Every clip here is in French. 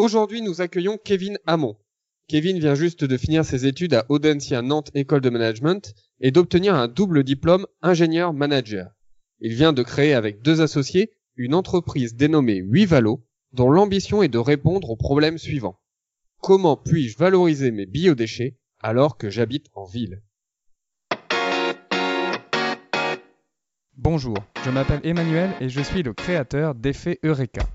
Aujourd'hui, nous accueillons Kevin Hamon. Kevin vient juste de finir ses études à Audencia Nantes École de Management et d'obtenir un double diplôme ingénieur manager. Il vient de créer avec deux associés une entreprise dénommée Huivalo, dont l'ambition est de répondre aux problèmes suivants. Comment puis-je valoriser mes biodéchets alors que j'habite en ville? Bonjour, je m'appelle Emmanuel et je suis le créateur d'Effet Eureka.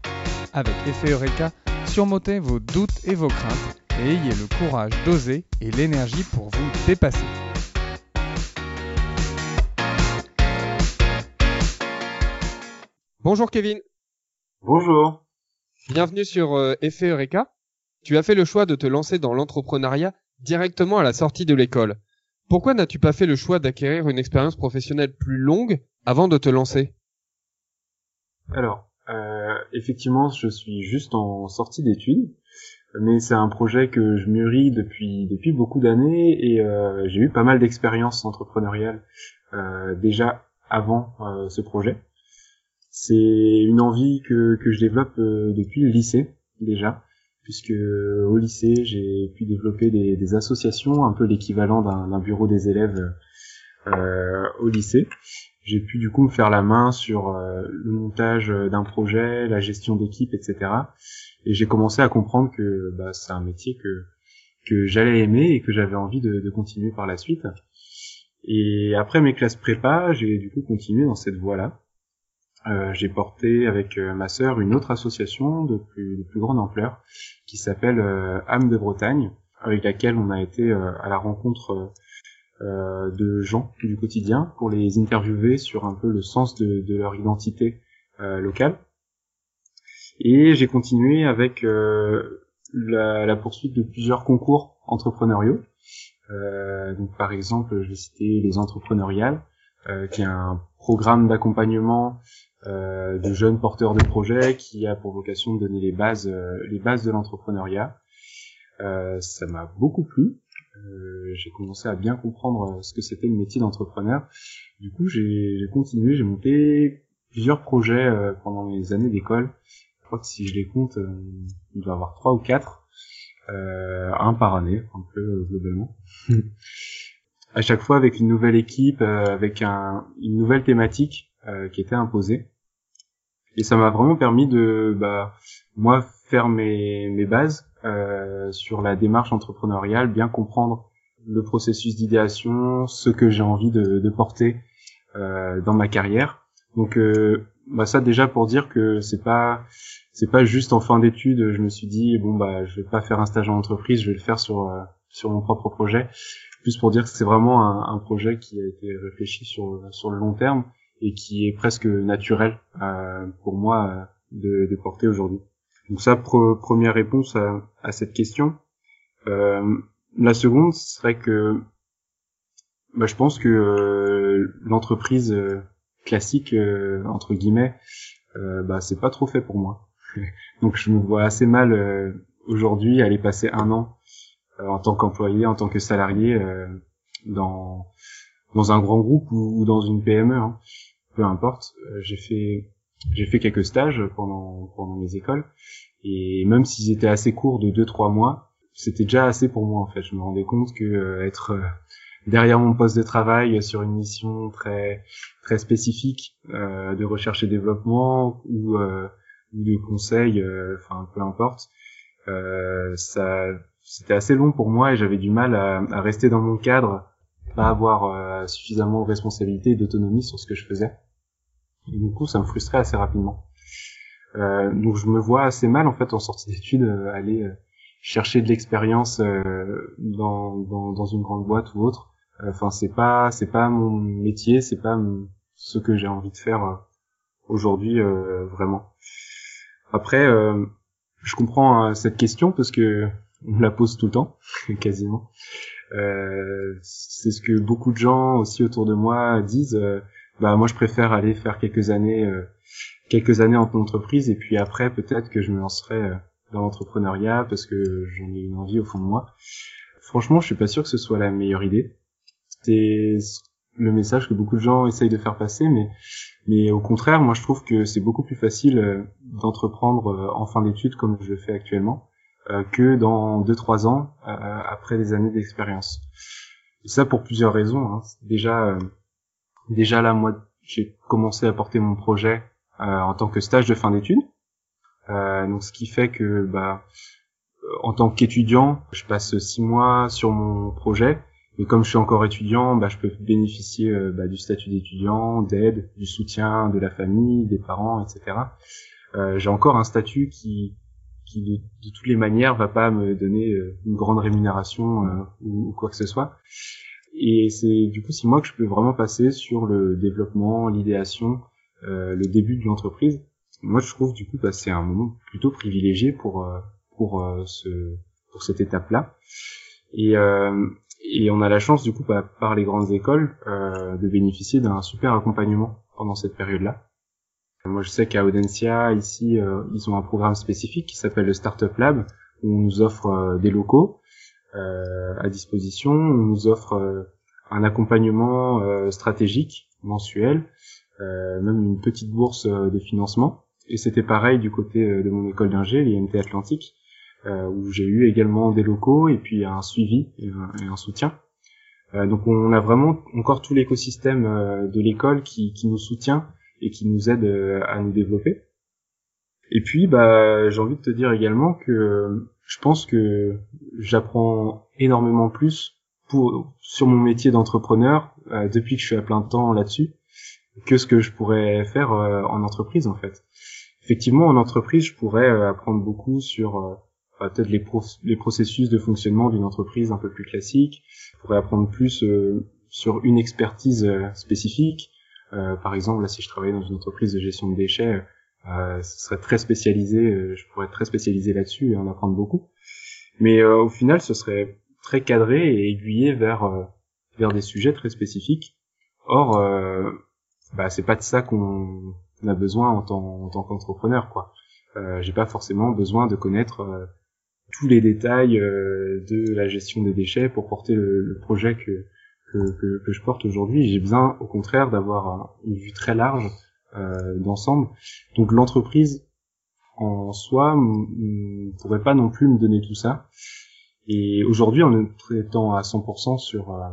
Avec Effet Eureka, surmontez vos doutes et vos craintes et ayez le courage d'oser et l'énergie pour vous dépasser. Bonjour Kevin. Bonjour. Bienvenue sur euh, Effet Eureka. Tu as fait le choix de te lancer dans l'entrepreneuriat directement à la sortie de l'école. Pourquoi n'as-tu pas fait le choix d'acquérir une expérience professionnelle plus longue avant de te lancer? Alors, euh, effectivement, je suis juste en sortie d'études, mais c'est un projet que je mûris depuis depuis beaucoup d'années et euh, j'ai eu pas mal d'expériences entrepreneuriales euh, déjà avant ce projet. C'est une envie que que je développe depuis le lycée déjà, puisque au lycée j'ai pu développer des, des associations, un peu l'équivalent d'un bureau des élèves au lycée j'ai pu du coup me faire la main sur euh, le montage d'un projet, la gestion d'équipe, etc. Et j'ai commencé à comprendre que bah, c'est un métier que que j'allais aimer et que j'avais envie de, de, continuer par la suite. Et après mes classes prépa, j'ai du coup continué dans cette voie-là. Euh, j'ai porté avec euh, ma sœur une autre association de plus, de plus grande ampleur qui s'appelle euh, âme de Bretagne, avec laquelle on a été euh, à la rencontre euh, de gens du quotidien pour les interviewer sur un peu le sens de, de leur identité euh, locale. Et j'ai continué avec euh, la, poursuite de plusieurs concours entrepreneuriaux. Euh, donc par exemple, je vais les entrepreneuriales, euh, qui est un programme d'accompagnement de jeunes porteurs de projets qui a pour vocation de donner les bases, les bases de l'entrepreneuriat. ça m'a beaucoup plu euh, j'ai commencé à bien comprendre euh, ce que c'était le métier d'entrepreneur. Du coup, j'ai continué, j'ai monté plusieurs projets euh, pendant mes années d'école. Je crois que si je les compte, il doit y avoir trois ou quatre, un par année, un peu globalement. à chaque fois avec une nouvelle équipe, avec un, une nouvelle thématique qui était imposée. Et ça m'a vraiment permis de, bah, moi, faire mes, mes bases, euh, sur la démarche entrepreneuriale, bien comprendre le processus d'idéation, ce que j'ai envie de, de porter euh, dans ma carrière. Donc euh, bah ça déjà pour dire que c'est pas c'est pas juste en fin d'études, je me suis dit bon bah je vais pas faire un stage en entreprise, je vais le faire sur euh, sur mon propre projet. Plus pour dire que c'est vraiment un, un, projet qui a été réfléchi sur sur le long terme et qui est presque naturel euh, pour moi de, de porter aujourd'hui. Donc ça, première réponse à, à cette question. Euh, la seconde serait que bah, je pense que euh, l'entreprise euh, classique euh, entre guillemets, euh, bah, c'est pas trop fait pour moi. Donc je me vois assez mal aujourd'hui aller passer un an en tant qu'employé, en tant que salarié dans dans un grand groupe ou, ou dans une PME, hein. peu importe. j'ai fait j'ai fait quelques stages pendant pendant mes écoles et même s'ils étaient assez courts de 2-3 mois, c'était déjà assez pour moi en fait. Je me rendais compte que euh, être euh, derrière mon poste de travail sur une mission très très spécifique euh, de recherche et développement ou, euh, ou de conseil, enfin peu importe, ça c'était assez long pour moi et j'avais du mal à, à, rester dans mon cadre, pas avoir suffisamment de responsabilité et d'autonomie sur ce que je faisais. Et du coup, ça me frustrait assez rapidement. Euh, donc je me vois assez mal en fait en sortie d'études euh, aller euh, chercher de l'expérience dans, dans, dans une grande boîte ou autre. Enfin c'est pas c'est pas mon métier, c'est pas ce que j'ai envie de faire aujourd'hui vraiment. Après je comprends cette question parce que on la pose tout le temps quasiment. Euh, c'est ce que beaucoup de gens aussi autour de moi disent. Bah moi je préfère aller faire quelques années quelques années en entreprise et puis après peut-être que je me lancerai euh, dans l'entrepreneuriat parce que j'en ai une envie au fond de moi. Franchement, je suis pas sûr que ce soit la meilleure idée. C'est le message que beaucoup de gens essayent de faire passer, mais mais au contraire, moi je trouve que c'est beaucoup plus facile euh, d'entreprendre euh, en fin d'études comme je le fais actuellement, que dans deux trois ans après des années d'expérience. Ça pour plusieurs raisons. Hein. Déjà, déjà là, moi, j'ai commencé à porter mon projet en tant que stage de fin d'études. donc ce qui fait que bah en tant qu'étudiant, je passe six mois sur mon projet. Et comme je suis encore étudiant, bah, je peux bénéficier euh, bah, du statut d'étudiant, d'aide, du soutien de la famille, des parents, etc. Euh, j'ai encore un statut qui, qui de, toutes les manières va pas me donner euh, une grande rémunération euh, ou, quoi que ce soit. Et c'est du coup six mois que je peux vraiment passer sur le développement, l'idéation, le début de l'entreprise. Moi, je trouve du coup que c'est un moment plutôt privilégié pour pour euh, ce pour cette étape-là. Et, euh, et on a la chance du coup bah, par les grandes écoles euh, de bénéficier d'un super accompagnement pendant cette période-là. Moi, je sais qu'à Audencia, ici, ils ont un programme spécifique qui s'appelle le Startup Lab, où on nous offre des locaux euh, à disposition, on nous offre un accompagnement stratégique mensuel, même une petite bourse de financement. Et c'était pareil du côté de mon école d'ingé, l'IMT Atlantique, euh, où j'ai eu également des locaux et puis un suivi et un, soutien. Euh, donc on a vraiment encore tout l'écosystème euh, de l'école qui, qui nous soutient et qui nous aide à nous développer. Et puis, bah, j'ai envie de te dire également que je pense que j'apprends énormément plus pour, sur mon métier d'entrepreneur depuis que je suis à plein temps là-dessus que ce que je pourrais faire en entreprise en fait. Effectivement, en entreprise, je pourrais apprendre beaucoup sur peut-être les, les processus de fonctionnement d'une entreprise un peu plus classique. Je pourrais apprendre plus euh, sur une expertise euh, spécifique. Euh, par exemple, là, si je travaillais dans une entreprise de gestion de déchets, euh, ce serait très spécialisé. je pourrais être très spécialisé là-dessus et en apprendre beaucoup. Mais au final, ce serait très cadré et aiguillé vers vers des sujets très spécifiques. Or, bah, c'est pas de ça qu'on a besoin en tant, en tant qu'entrepreneur, quoi. Euh, j'ai pas forcément besoin de connaître tous les détails euh, de la gestion des déchets pour porter le, projet que, que, que, je porte aujourd'hui. J'ai besoin, au contraire, d'avoir une vue très large euh, d'ensemble. Donc l'entreprise en soi ne pourrait pas non plus me donner tout ça. Et aujourd'hui, en étant à 100% sur euh,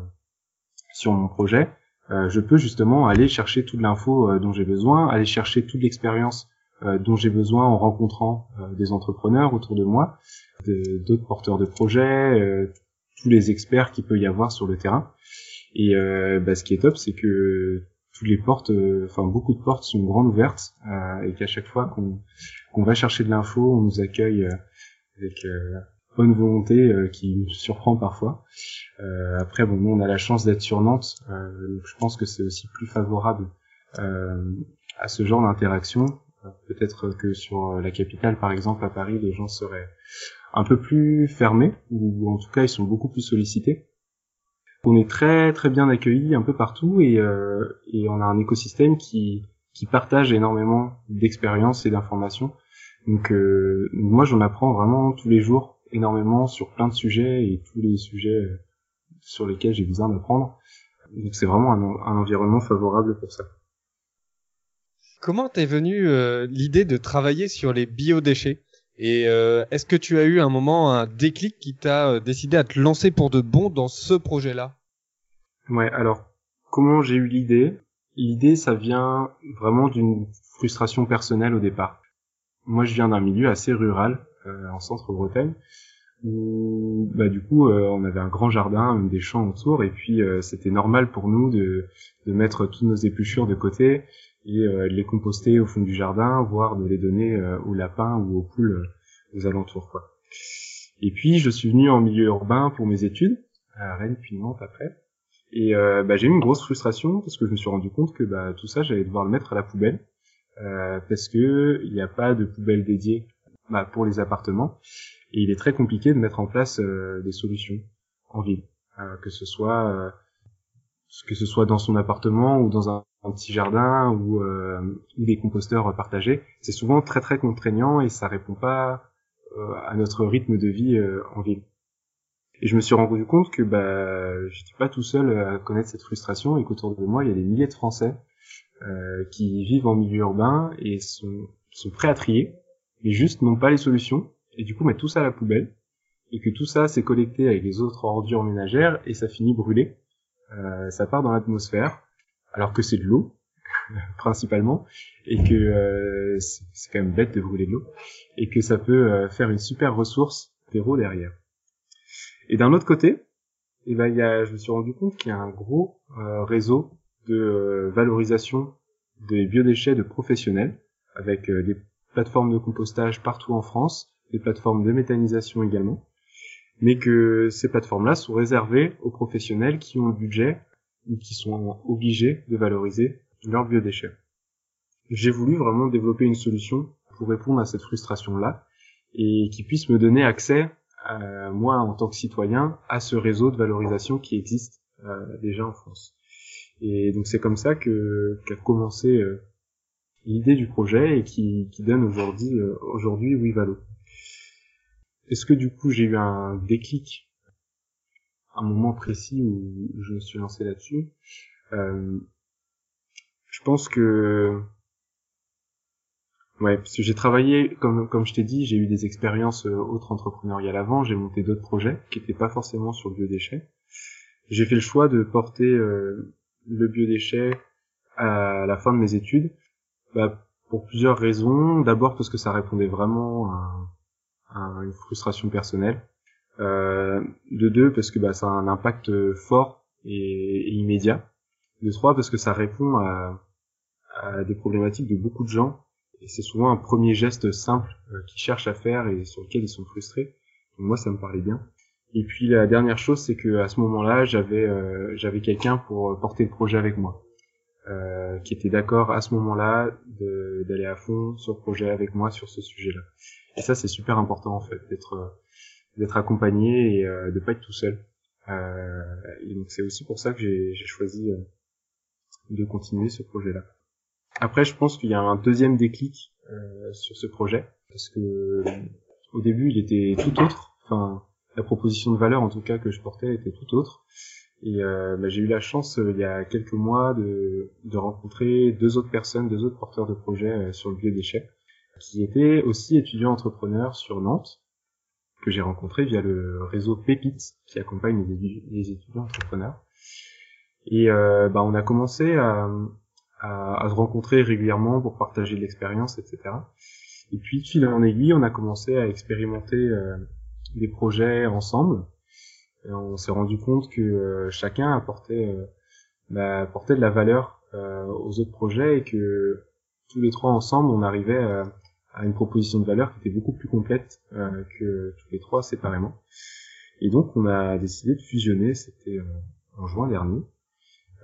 sur mon projet, euh, je peux justement aller chercher toute l'info dont j'ai besoin, aller chercher toute l'expérience dont j'ai besoin en rencontrant des entrepreneurs autour de moi, d'autres porteurs de projets, euh, tous les experts qu'il peut y avoir sur le terrain. Et euh, bah, ce qui est top, c'est que toutes les portes, euh, enfin beaucoup de portes sont grandes ouvertes et qu'à chaque fois qu'on qu'on va chercher de l'info, on nous accueille avec bonne volonté qui nous surprend parfois. Euh, après, bon, on a la chance d'être sur Nantes, donc je pense que c'est aussi plus favorable à ce genre d'interaction. Peut-être que sur la capitale, par exemple, à Paris, les gens seraient un peu plus fermés, ou en tout cas ils sont beaucoup plus sollicités. On est très très bien accueillis un peu partout et, euh, et on a un écosystème qui, qui partage énormément d'expériences et d'informations. Donc euh, moi j'en apprends vraiment tous les jours énormément sur plein de sujets et tous les sujets euh, sur lesquels j'ai besoin d'apprendre. Donc c'est vraiment un, environnement favorable pour ça. Comment t'es venu euh, l'idée de travailler sur les biodéchets? Et euh, est-ce que tu as eu un moment un déclic qui t'a euh, décidé à te lancer pour de bon dans ce projet-là? Ouais, alors comment j'ai eu l'idée? L'idée, ça vient vraiment d'une frustration personnelle au départ. Moi, je viens d'un milieu assez rural, euh, en centre-Bretagne, où bah, du coup, on avait un grand jardin, des champs autour, et puis c'était normal pour nous de, mettre toutes nos épluchures de côté et euh, les composter au fond du jardin, voire de les donner euh, aux lapins ou aux poules euh, aux alentours. Quoi. Et puis je suis venu en milieu urbain pour mes études, à Rennes puis Nantes après. Et euh, bah, j'ai eu une grosse frustration parce que je me suis rendu compte que bah, tout ça, j'allais devoir le mettre à la poubelle euh, parce que il n'y a pas de poubelle dédiée bah, pour les appartements et il est très compliqué de mettre en place des solutions en ville, que ce soit que ce soit dans son appartement ou dans un, petit jardin ou, euh, des composteurs partagés, c'est souvent très très contraignant et ça répond pas euh, à notre rythme de vie euh, en ville. Et je me suis rendu compte que bah j'étais pas tout seul à connaître cette frustration et qu'autour de moi il y a des milliers de Français euh, qui vivent en milieu urbain et sont, sont prêts à trier, mais juste n'ont pas les solutions et du coup mettre tout ça à la poubelle, et que tout ça s'est collecté avec les autres ordures ménagères, et ça finit brûlé. Euh, ça part dans l'atmosphère, alors que c'est de l'eau, principalement, et que euh, c'est quand même bête de brûler de l'eau, et que ça peut euh, faire une super ressource terreau derrière. Et d'un autre côté, eh ben, y a, je me suis rendu compte qu'il y a un gros euh, réseau de euh, valorisation des biodéchets de professionnels, avec des plateformes de compostage partout en France, des plateformes de méthanisation également, mais que ces plateformes-là sont réservées aux professionnels qui ont le budget ou qui sont obligés de valoriser leurs biodéchets. J'ai voulu vraiment développer une solution pour répondre à cette frustration-là et qui puisse me donner accès, moi en tant que citoyen, à ce réseau de valorisation qui existe euh, déjà en France. Et donc c'est comme ça que qu'a commencé euh, l'idée du projet et qui, qui donne aujourd'hui euh, aujourd'hui WeValo. Est-ce que du coup j'ai eu un déclic, un moment précis où je me suis lancé là-dessus? Euh, Je pense que ouais, parce que j'ai travaillé comme comme je t'ai dit, j'ai eu des expériences euh, autres entrepreneuriales avant, j'ai monté d'autres projets qui n'étaient pas forcément sur le biodéchet. J'ai fait le choix de porter euh, le biodéchet à la fin de mes études, bah, pour plusieurs raisons. D'abord parce que ça répondait vraiment à, à une frustration personnelle. Euh, de deux, parce que bah, ça a un impact fort et, immédiat. De trois, parce que ça répond à, à, des problématiques de beaucoup de gens. Et c'est souvent un premier geste simple euh, qu'ils cherchent à faire et sur lequel ils sont frustrés. Moi, ça me parlait bien. Et puis la dernière chose, c'est que à ce moment-là, j'avais euh, j'avais quelqu'un pour porter le projet avec moi, euh, qui était d'accord à ce moment-là d'aller à fond sur le projet avec moi sur ce sujet-là. Et ça, c'est super important en fait, d'être d'être accompagné et euh, de pas être tout seul. Euh, et donc c'est aussi pour ça que j'ai choisi euh, de continuer ce projet-là. Après, je pense qu'il y a un deuxième déclic euh, sur ce projet parce que au début, il était tout autre. Enfin, la proposition de valeur en tout cas que je portais était tout autre. Et euh, bah, j'ai eu la chance il y a quelques mois de, de rencontrer deux autres personnes, deux autres porteurs de projets sur le biodéchet qui était aussi étudiant entrepreneur sur Nantes, que j'ai rencontré via le réseau Pépite, qui accompagne les, les étudiants entrepreneurs. Et euh, bah, on a commencé à, à, à, se rencontrer régulièrement pour partager de l'expérience, etc. Et puis, de fil en aiguille, on a commencé à expérimenter euh, des projets ensemble. Et on s'est rendu compte que euh, chacun apportait, euh, bah, apportait de la valeur euh, aux autres projets et que tous les trois ensemble, on arrivait à une proposition de valeur qui était beaucoup plus complète que tous les trois séparément. Et donc on a décidé de fusionner, c'était en juin dernier.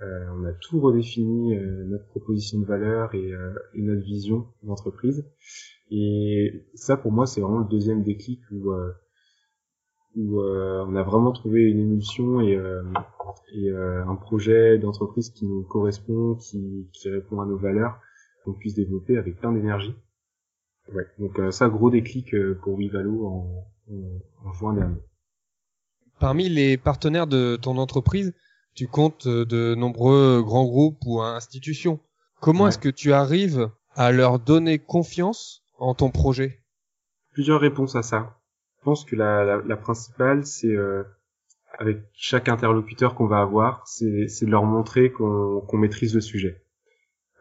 Euh, on a tout redéfini euh, notre proposition de valeur et, euh, et notre vision d'entreprise. Et ça pour moi c'est vraiment le deuxième déclic où, où on a vraiment trouvé une émulsion et, et un projet d'entreprise qui nous correspond, qui, qui répond à nos valeurs, qu'on puisse développer avec plein d'énergie. Ouais, donc euh, ça, gros déclic euh, pour Wivalo en, en, en, juin dernier. Parmi les partenaires de ton entreprise, tu comptes euh, de nombreux grands groupes ou institutions. Comment ouais. est-ce que tu arrives à leur donner confiance en ton projet? Plusieurs réponses à ça. Je pense que la, la, la principale, c'est euh, avec chaque interlocuteur qu'on va avoir, c'est de leur montrer qu'on qu maîtrise le sujet.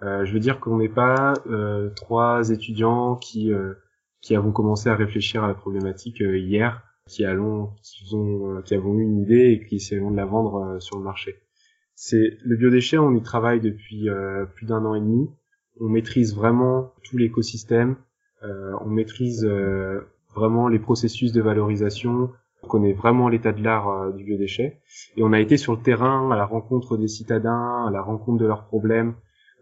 Euh, je veux dire qu'on n'est pas euh, trois étudiants qui euh, qui avons commencé à réfléchir à la problématique euh, hier, qui allons qui ont euh, qui avons eu une idée et qui essaieront de la vendre sur le marché. C'est le biodéchet, on y travaille depuis plus d'un an et demi. On maîtrise vraiment tout l'écosystème, on maîtrise vraiment les processus de valorisation, on connaît vraiment l'état de l'art du biodéchet et on a été sur le terrain à la rencontre des citadins, à la rencontre de leurs problèmes,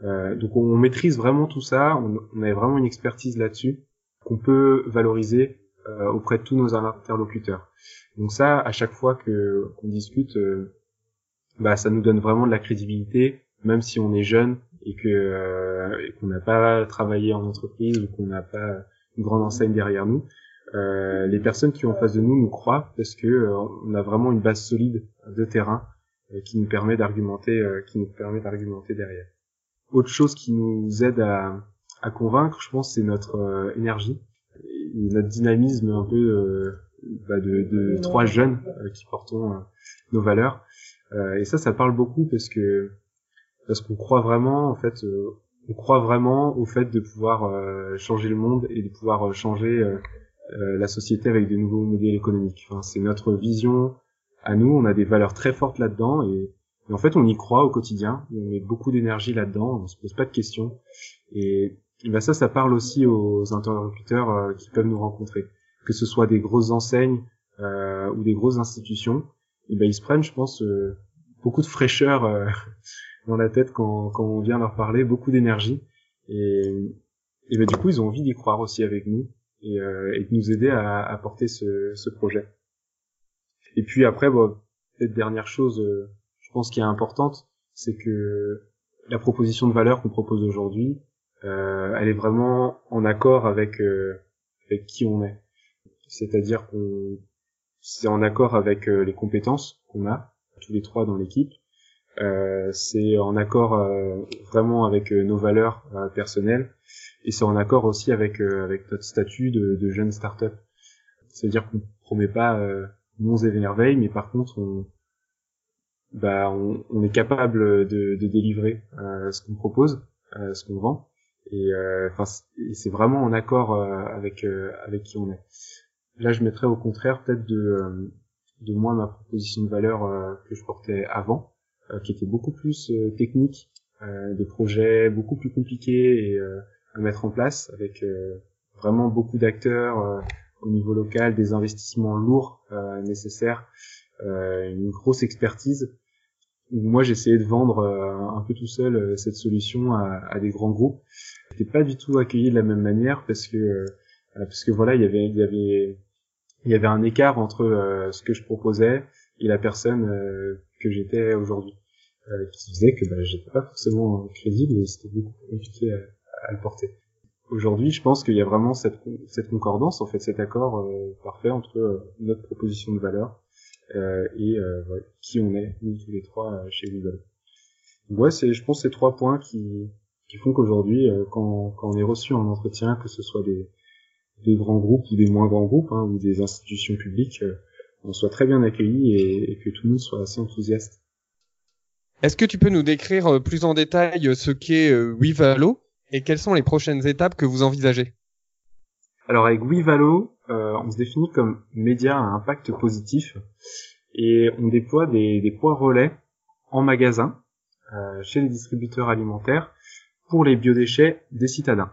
euh, donc on, maîtrise vraiment tout ça, on, on a vraiment une expertise là-dessus qu'on peut valoriser euh, auprès de tous nos interlocuteurs. Donc ça, à chaque fois que qu'on discute, euh, bah ça nous donne vraiment de la crédibilité, même si on est jeune et que euh, et qu'on n'a pas travaillé en entreprise ou qu'on n'a pas une grande enseigne derrière nous. Euh, les personnes qui sont en face de nous nous croient parce que euh, on a vraiment une base solide de terrain qui nous permet d'argumenter, qui nous permet d'argumenter derrière. Autre chose qui nous aide à, à convaincre, je pense, c'est notre euh, énergie. notre dynamisme un peu bah, de, de, trois jeunes qui portons nos valeurs. et ça, ça parle beaucoup parce que parce qu'on croit vraiment, en fait, on croit vraiment au fait de pouvoir changer le monde et de pouvoir changer la société avec de nouveaux modèles économiques. Enfin, c'est notre vision à nous, on a des valeurs très fortes là-dedans et, en fait on y croit au quotidien, on met beaucoup d'énergie là-dedans, on se pose pas de questions. Et, ben ça, ça parle aussi aux interlocuteurs euh, qui peuvent nous rencontrer, que ce soit des grosses enseignes euh, ou des grosses institutions, et ben ils se prennent, je pense, euh, beaucoup de fraîcheur dans la tête quand, quand on vient leur parler, beaucoup d'énergie. Et, et ben du coup ils ont envie d'y croire aussi avec nous et, et de nous aider à, à porter ce, projet. Et puis après, bon, peut dernière chose, euh, je pense qui est importante, c'est que la proposition de valeur qu'on propose aujourd'hui, euh, elle est vraiment en accord avec euh, avec qui on est. C'est-à-dire qu'on c'est en accord avec les compétences qu'on a tous les trois dans l'équipe. C'est en accord vraiment avec nos valeurs personnelles et c'est en accord aussi avec avec notre statut de, de jeune start-up. C'est-à-dire qu'on promet pas monts et merveilles, mais par contre, on, bah, on, on est capable de, de délivrer euh, ce qu'on propose, euh, ce qu'on vend, et euh, enfin, c'est vraiment en accord euh, avec avec qui on est. Là, je mettrais au contraire peut-être de de moi ma proposition de valeur que je portais avant, qui était beaucoup plus technique, des projets beaucoup plus compliqués et à mettre en place avec vraiment beaucoup d'acteurs au niveau local, des investissements lourds euh, nécessaires, euh, une grosse expertise. Moi, j'essayais de vendre euh, un peu tout seul cette solution à, à des grands groupes. J'étais pas du tout accueilli de la même manière parce que parce que voilà, il y avait il y avait il y avait un écart entre ce que je proposais et la personne que j'étais aujourd'hui, qui faisait que bah, j'étais pas forcément crédible et c'était beaucoup plus compliqué à, à le porter aujourd'hui, je pense qu'il y a vraiment cette, cette concordance, en fait, cet accord euh, parfait entre euh, notre proposition de valeur euh, et qui on est, nous tous les trois chez Google. ouais, c'est, je pense, ces trois points qui, qui font qu'aujourd'hui, quand, quand on est reçu en entretien, que ce soit des, des grands groupes ou des moins grands groupes, hein, ou des institutions publiques, on soit très bien accueilli et, et, que tout le monde soit assez enthousiaste. Est-ce que tu peux nous décrire plus en détail ce qu'est WeValo et quelles sont les prochaines étapes que vous envisagez? Alors avec WeValo, euh, on se définit comme média à impact positif et on déploie des, des points relais en magasin euh, chez les distributeurs alimentaires pour les biodéchets des citadins.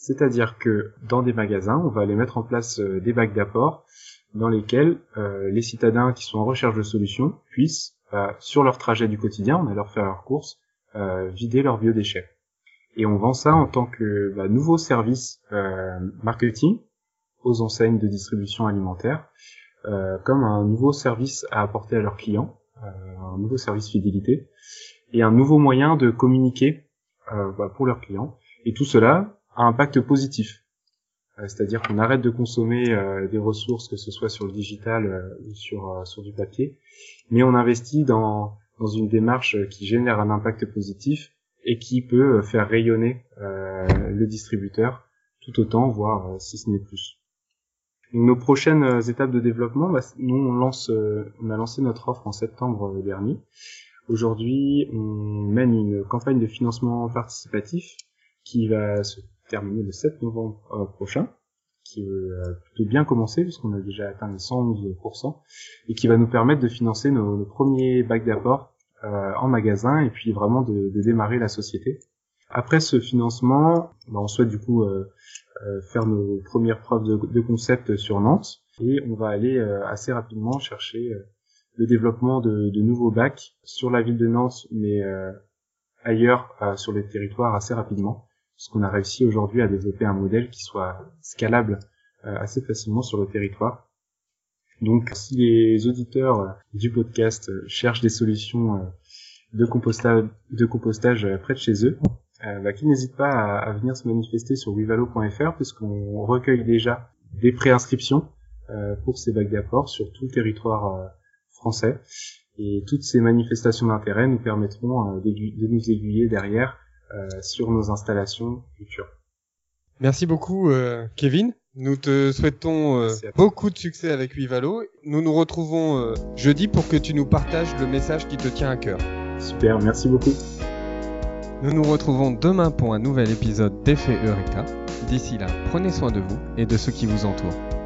C'est-à-dire que dans des magasins, on va aller mettre en place euh, des bacs d'apport dans lesquels euh, les citadins qui sont en recherche de solutions puissent, euh, sur leur trajet du quotidien, on va leur faire leurs courses, vider leurs biodéchets et on vend ça en tant que bah, nouveau service marketing aux enseignes de distribution alimentaire, comme un nouveau service à apporter à leurs clients, un nouveau service fidélité, et un nouveau moyen de communiquer bah, pour leurs clients. Et tout cela un impact positif. Euh, c'est-à-dire qu'on arrête de consommer des ressources, que ce soit sur le digital ou sur, sur du papier, mais on investit dans, dans une démarche qui génère un impact positif et qui peut euh, faire rayonner euh, le distributeur tout autant, voire euh, si ce n'est plus. nos prochaines étapes de développement, bah, nous on lance, on a lancé notre offre en septembre dernier. Aujourd'hui, on mène une campagne de financement participatif qui va se terminer le 7 novembre prochain, qui va plutôt bien commencer puisqu'on a déjà atteint les 111% et qui va nous permettre de financer nos, premiers bacs d'apport euh, en magasin et puis vraiment de, de, démarrer la société. Après ce financement, bah, on souhaite du coup euh, euh, faire nos premières preuves de, de, concept sur Nantes et on va aller assez rapidement chercher le développement de, de, nouveaux bacs sur la ville de Nantes, mais ailleurs sur les territoires assez rapidement, parce qu'on a réussi aujourd'hui à développer un modèle qui soit scalable assez facilement sur le territoire. Donc si les auditeurs euh, du podcast euh, cherchent des solutions euh, de compostage, de près de chez eux, bah, qu'ils n'hésitent pas à, venir se manifester sur wivalo.fr puisqu'on recueille déjà des préinscriptions pour ces bacs d'apport sur tout le territoire français. Et toutes ces manifestations d'intérêt nous permettront de nous aiguiller derrière sur nos installations futures. Merci beaucoup Kevin. Nous te souhaitons euh, beaucoup de succès avec Vivalo. Nous nous retrouvons euh, jeudi pour que tu nous partages le message qui te tient à cœur. Super, merci beaucoup. Nous nous retrouvons demain pour un nouvel épisode d'Effet Eureka. D'ici là, prenez soin de vous et de ceux qui vous entourent.